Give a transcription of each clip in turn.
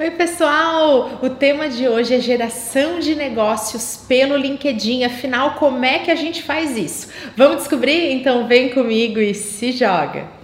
Oi, pessoal! O tema de hoje é geração de negócios pelo LinkedIn. Afinal, como é que a gente faz isso? Vamos descobrir? Então, vem comigo e se joga!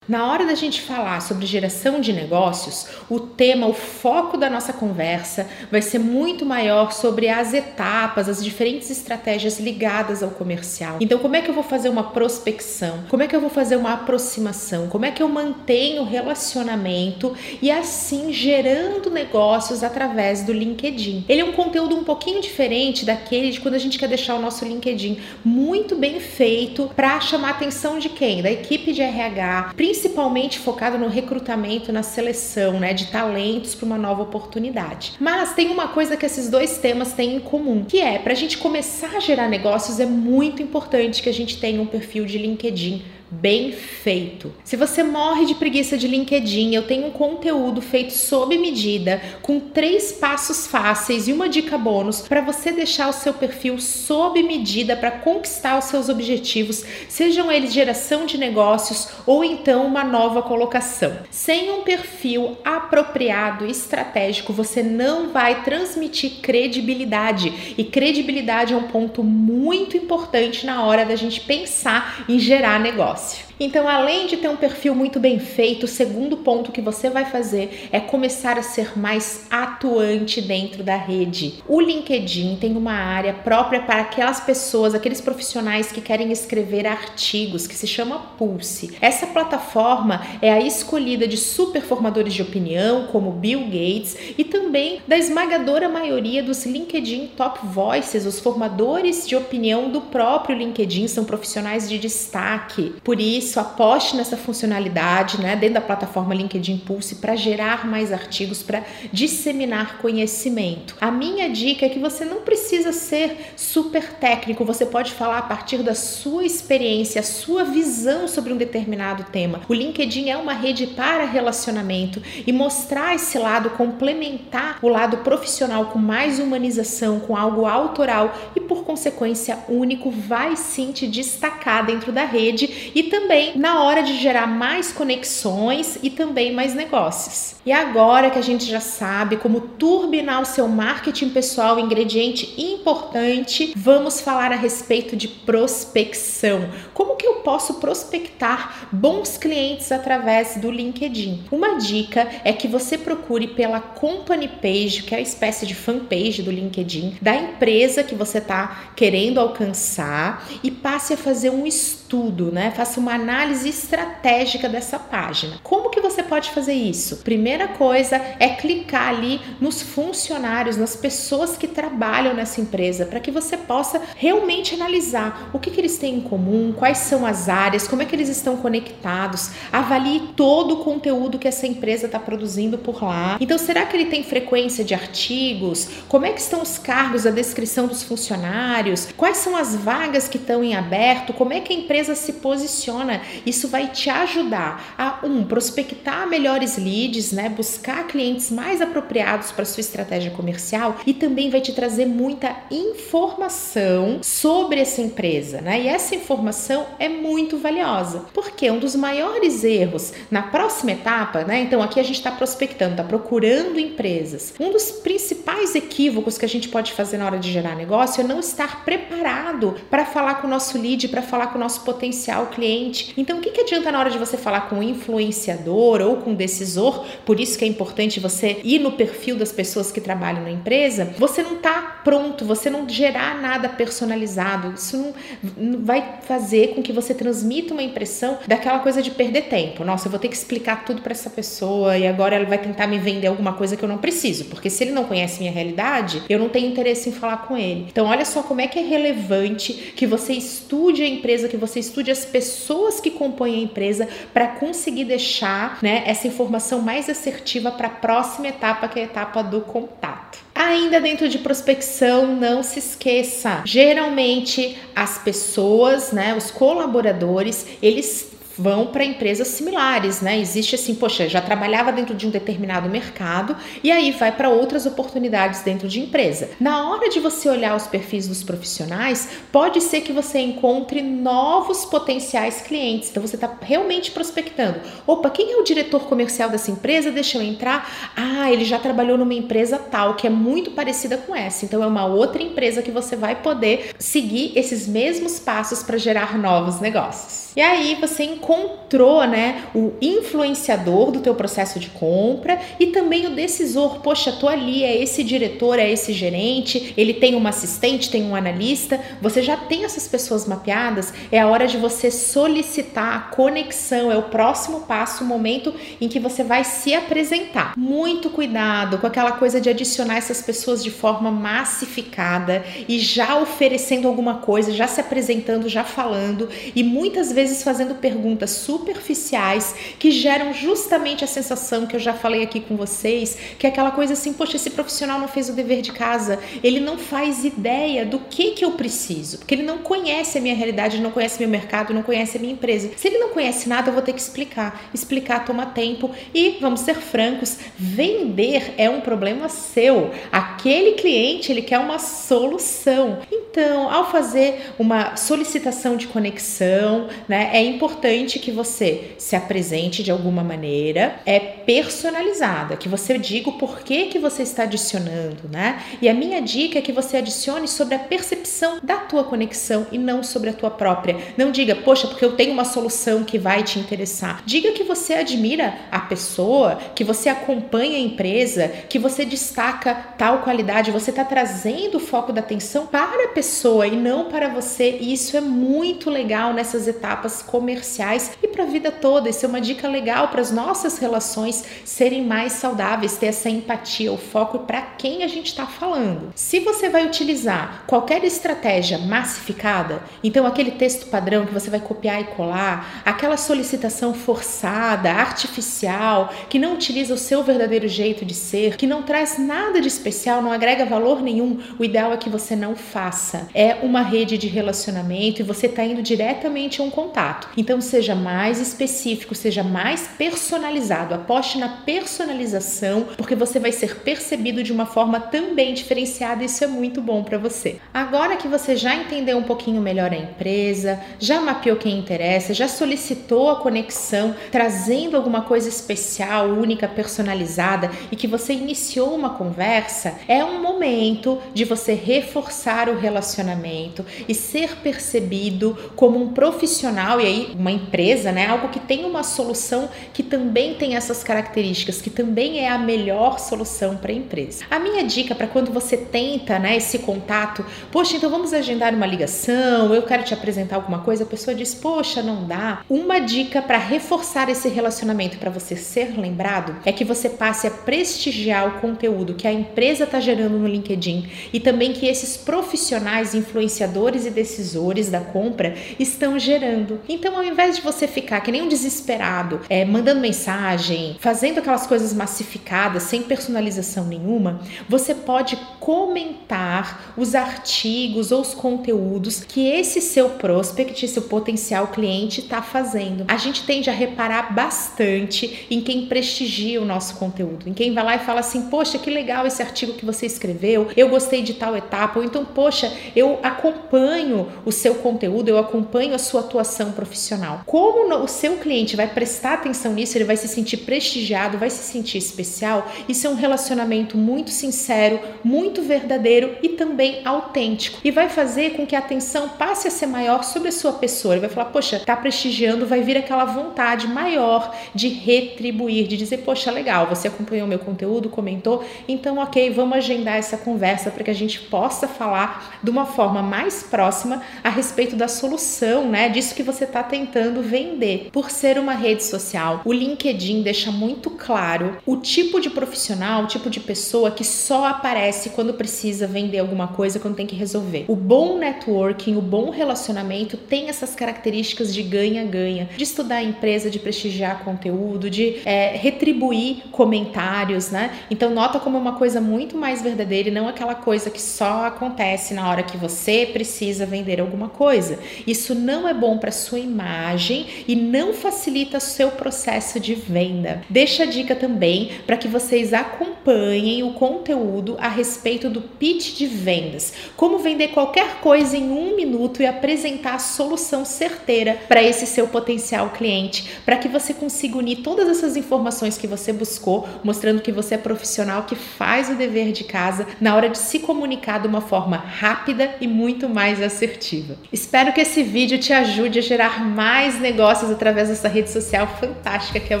Na hora da gente falar sobre geração de negócios, o tema, o foco da nossa conversa vai ser muito maior sobre as etapas, as diferentes estratégias ligadas ao comercial. Então, como é que eu vou fazer uma prospecção? Como é que eu vou fazer uma aproximação? Como é que eu mantenho o relacionamento e assim gerando negócios através do LinkedIn? Ele é um conteúdo um pouquinho diferente daquele de quando a gente quer deixar o nosso LinkedIn muito bem feito para chamar a atenção de quem? Da equipe de RH, principalmente principalmente focado no recrutamento, na seleção, né, de talentos para uma nova oportunidade. Mas tem uma coisa que esses dois temas têm em comum, que é para a gente começar a gerar negócios é muito importante que a gente tenha um perfil de LinkedIn bem feito. Se você morre de preguiça de LinkedIn, eu tenho um conteúdo feito sob medida, com três passos fáceis e uma dica bônus para você deixar o seu perfil sob medida para conquistar os seus objetivos, sejam eles geração de negócios ou então uma nova colocação. Sem um perfil apropriado e estratégico, você não vai transmitir credibilidade. E credibilidade é um ponto muito importante na hora da gente pensar em gerar negócio. Então, além de ter um perfil muito bem feito, o segundo ponto que você vai fazer é começar a ser mais atuante dentro da rede. O LinkedIn tem uma área própria para aquelas pessoas, aqueles profissionais que querem escrever artigos, que se chama Pulse. Essa plataforma é a escolhida de super formadores de opinião, como Bill Gates, e também da esmagadora maioria dos LinkedIn Top Voices, os formadores de opinião do próprio LinkedIn, são profissionais de destaque. Por isso, isso, aposte nessa funcionalidade, né, dentro da plataforma LinkedIn Pulse para gerar mais artigos, para disseminar conhecimento. A minha dica é que você não precisa ser super técnico, você pode falar a partir da sua experiência, a sua visão sobre um determinado tema. O LinkedIn é uma rede para relacionamento e mostrar esse lado, complementar o lado profissional com mais humanização, com algo autoral e por consequência único, vai sim te destacar dentro da rede e também também na hora de gerar mais conexões e também mais negócios. E agora que a gente já sabe como turbinar o seu marketing pessoal, ingrediente importante, vamos falar a respeito de prospecção. Como que eu posso prospectar bons clientes através do LinkedIn? Uma dica é que você procure pela company page, que é a espécie de fanpage do LinkedIn, da empresa que você está querendo alcançar e passe a fazer um estudo, né? Faça uma análise estratégica dessa página. Como você pode fazer isso? Primeira coisa é clicar ali nos funcionários, nas pessoas que trabalham nessa empresa, para que você possa realmente analisar o que, que eles têm em comum, quais são as áreas, como é que eles estão conectados, avalie todo o conteúdo que essa empresa está produzindo por lá. Então, será que ele tem frequência de artigos? Como é que estão os cargos, a descrição dos funcionários? Quais são as vagas que estão em aberto? Como é que a empresa se posiciona isso vai te ajudar a um prospectar melhores leads, né, buscar clientes mais apropriados para sua estratégia comercial e também vai te trazer muita informação sobre essa empresa, né? E essa informação é muito valiosa, porque um dos maiores erros na próxima etapa, né? Então aqui a gente está prospectando, está procurando empresas. Um dos principais equívocos que a gente pode fazer na hora de gerar negócio é não estar preparado para falar com o nosso lead, para falar com o nosso potencial cliente então, o que, que adianta na hora de você falar com um influenciador ou com decisor? Por isso que é importante você ir no perfil das pessoas que trabalham na empresa. Você não está pronto, você não gerar nada personalizado. Isso não, não vai fazer com que você transmita uma impressão daquela coisa de perder tempo. Nossa, eu vou ter que explicar tudo para essa pessoa e agora ela vai tentar me vender alguma coisa que eu não preciso, porque se ele não conhece minha realidade, eu não tenho interesse em falar com ele. Então, olha só como é que é relevante que você estude a empresa, que você estude as pessoas que compõem a empresa para conseguir deixar né, essa informação mais assertiva para a próxima etapa, que é a etapa do contato. Ainda dentro de prospecção, não se esqueça, geralmente as pessoas, né, os colaboradores, eles vão para empresas similares, né? Existe assim, poxa, já trabalhava dentro de um determinado mercado e aí vai para outras oportunidades dentro de empresa. Na hora de você olhar os perfis dos profissionais, pode ser que você encontre novos potenciais clientes. Então você está realmente prospectando. Opa, quem é o diretor comercial dessa empresa? Deixa eu entrar. Ah, ele já trabalhou numa empresa tal que é muito parecida com essa. Então é uma outra empresa que você vai poder seguir esses mesmos passos para gerar novos negócios. E aí você encontrou, né, o influenciador do teu processo de compra e também o decisor. Poxa, tô ali, é esse diretor, é esse gerente, ele tem uma assistente, tem um analista. Você já tem essas pessoas mapeadas, é a hora de você solicitar a conexão, é o próximo passo, o momento em que você vai se apresentar. Muito cuidado com aquela coisa de adicionar essas pessoas de forma massificada e já oferecendo alguma coisa, já se apresentando, já falando e muitas vezes vezes fazendo perguntas superficiais que geram justamente a sensação que eu já falei aqui com vocês, que é aquela coisa assim, poxa, esse profissional não fez o dever de casa, ele não faz ideia do que que eu preciso, porque ele não conhece a minha realidade, não conhece meu mercado, não conhece a minha empresa. Se ele não conhece nada, eu vou ter que explicar. Explicar toma tempo e vamos ser francos, vender é um problema seu. Aquele cliente, ele quer uma solução. Então, ao fazer uma solicitação de conexão, né, é importante que você se apresente de alguma maneira, é personalizada, que você diga o porquê que você está adicionando, né? E a minha dica é que você adicione sobre a percepção da tua conexão e não sobre a tua própria. Não diga, poxa, porque eu tenho uma solução que vai te interessar. Diga que você admira a pessoa, que você acompanha a empresa, que você destaca tal qualidade, você está trazendo o foco da atenção para a pessoa e não para você. E isso é muito legal nessas etapas comerciais e para a vida toda. Isso é uma dica legal para as nossas relações serem mais saudáveis, ter essa empatia, o foco para quem a gente está falando. Se você vai utilizar qualquer estratégia massificada, então aquele texto padrão que você vai copiar e colar, aquela solicitação forçada, artificial, que não utiliza o seu verdadeiro jeito de ser, que não traz nada de especial, não agrega valor nenhum, o ideal é que você não faça é uma rede de relacionamento e você está indo diretamente a um contato. Então seja mais específico, seja mais personalizado, aposte na personalização, porque você vai ser percebido de uma forma também diferenciada, isso é muito bom para você. Agora que você já entendeu um pouquinho melhor a empresa, já mapeou quem interessa, já solicitou a conexão, trazendo alguma coisa especial, única, personalizada e que você iniciou uma conversa, é um momento de você reforçar o relacionamento e ser percebido como um profissional e aí uma empresa, né, algo que tem uma solução que também tem essas características, que também é a melhor solução para a empresa. A minha dica para quando você tenta, né, esse contato, poxa, então vamos agendar uma ligação, eu quero te apresentar alguma coisa, a pessoa diz, poxa, não dá. Uma dica para reforçar esse relacionamento para você ser lembrado é que você passe a prestigiar o conteúdo que a empresa está gerando no LinkedIn e também que esses profissionais, influenciadores e decisores da compra estão gerando. Então, ao invés de você ficar que nem um desesperado, é, mandando mensagem, fazendo aquelas coisas massificadas, sem personalização nenhuma, você pode comentar os artigos ou os conteúdos que esse seu prospect, seu potencial cliente está fazendo. A gente tende a reparar bastante em quem prestigia o nosso conteúdo, em quem vai lá e fala assim: Poxa, que legal esse artigo que você escreveu, eu gostei de tal etapa, ou então, poxa, eu acompanho o seu conteúdo, eu acompanho a sua atuação profissional. Como o seu cliente vai prestar atenção nisso, ele vai se sentir prestigiado, vai se sentir especial, isso é um relacionamento muito sincero, muito verdadeiro e também autêntico. E vai fazer com que a atenção passe a ser maior sobre a sua pessoa. Ele vai falar, poxa, tá prestigiando, vai vir aquela vontade maior de retribuir, de dizer, poxa, legal, você acompanhou meu conteúdo, comentou, então ok, vamos agendar essa conversa para que a gente possa falar de uma forma mais próxima a respeito da solução, né, disso que você está tentando vender. Por ser uma rede social, o LinkedIn deixa muito claro o tipo de profissional, o tipo de pessoa que só aparece quando precisa vender alguma coisa, quando tem que resolver. O bom networking, o bom relacionamento tem essas características de ganha-ganha, de estudar a empresa, de prestigiar conteúdo, de é, retribuir comentários, né? Então nota como uma coisa muito mais verdadeira e não aquela coisa que só acontece na hora que você precisa vender alguma coisa. Isso não é bom para sua imagem e não facilita seu processo de venda. Deixa a dica também para que vocês acompanhem o conteúdo a respeito do pitch de vendas, como vender qualquer coisa em um minuto e apresentar a solução certeira para esse seu potencial cliente, para que você consiga unir todas essas informações que você buscou, mostrando que você é profissional que faz o dever de casa na hora de se comunicar de uma forma rápida e muito mais assertiva. Espero que esse vídeo te ajude a gerar mais negócios através dessa rede social fantástica que é o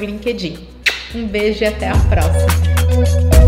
LinkedIn. Um beijo e até a próxima!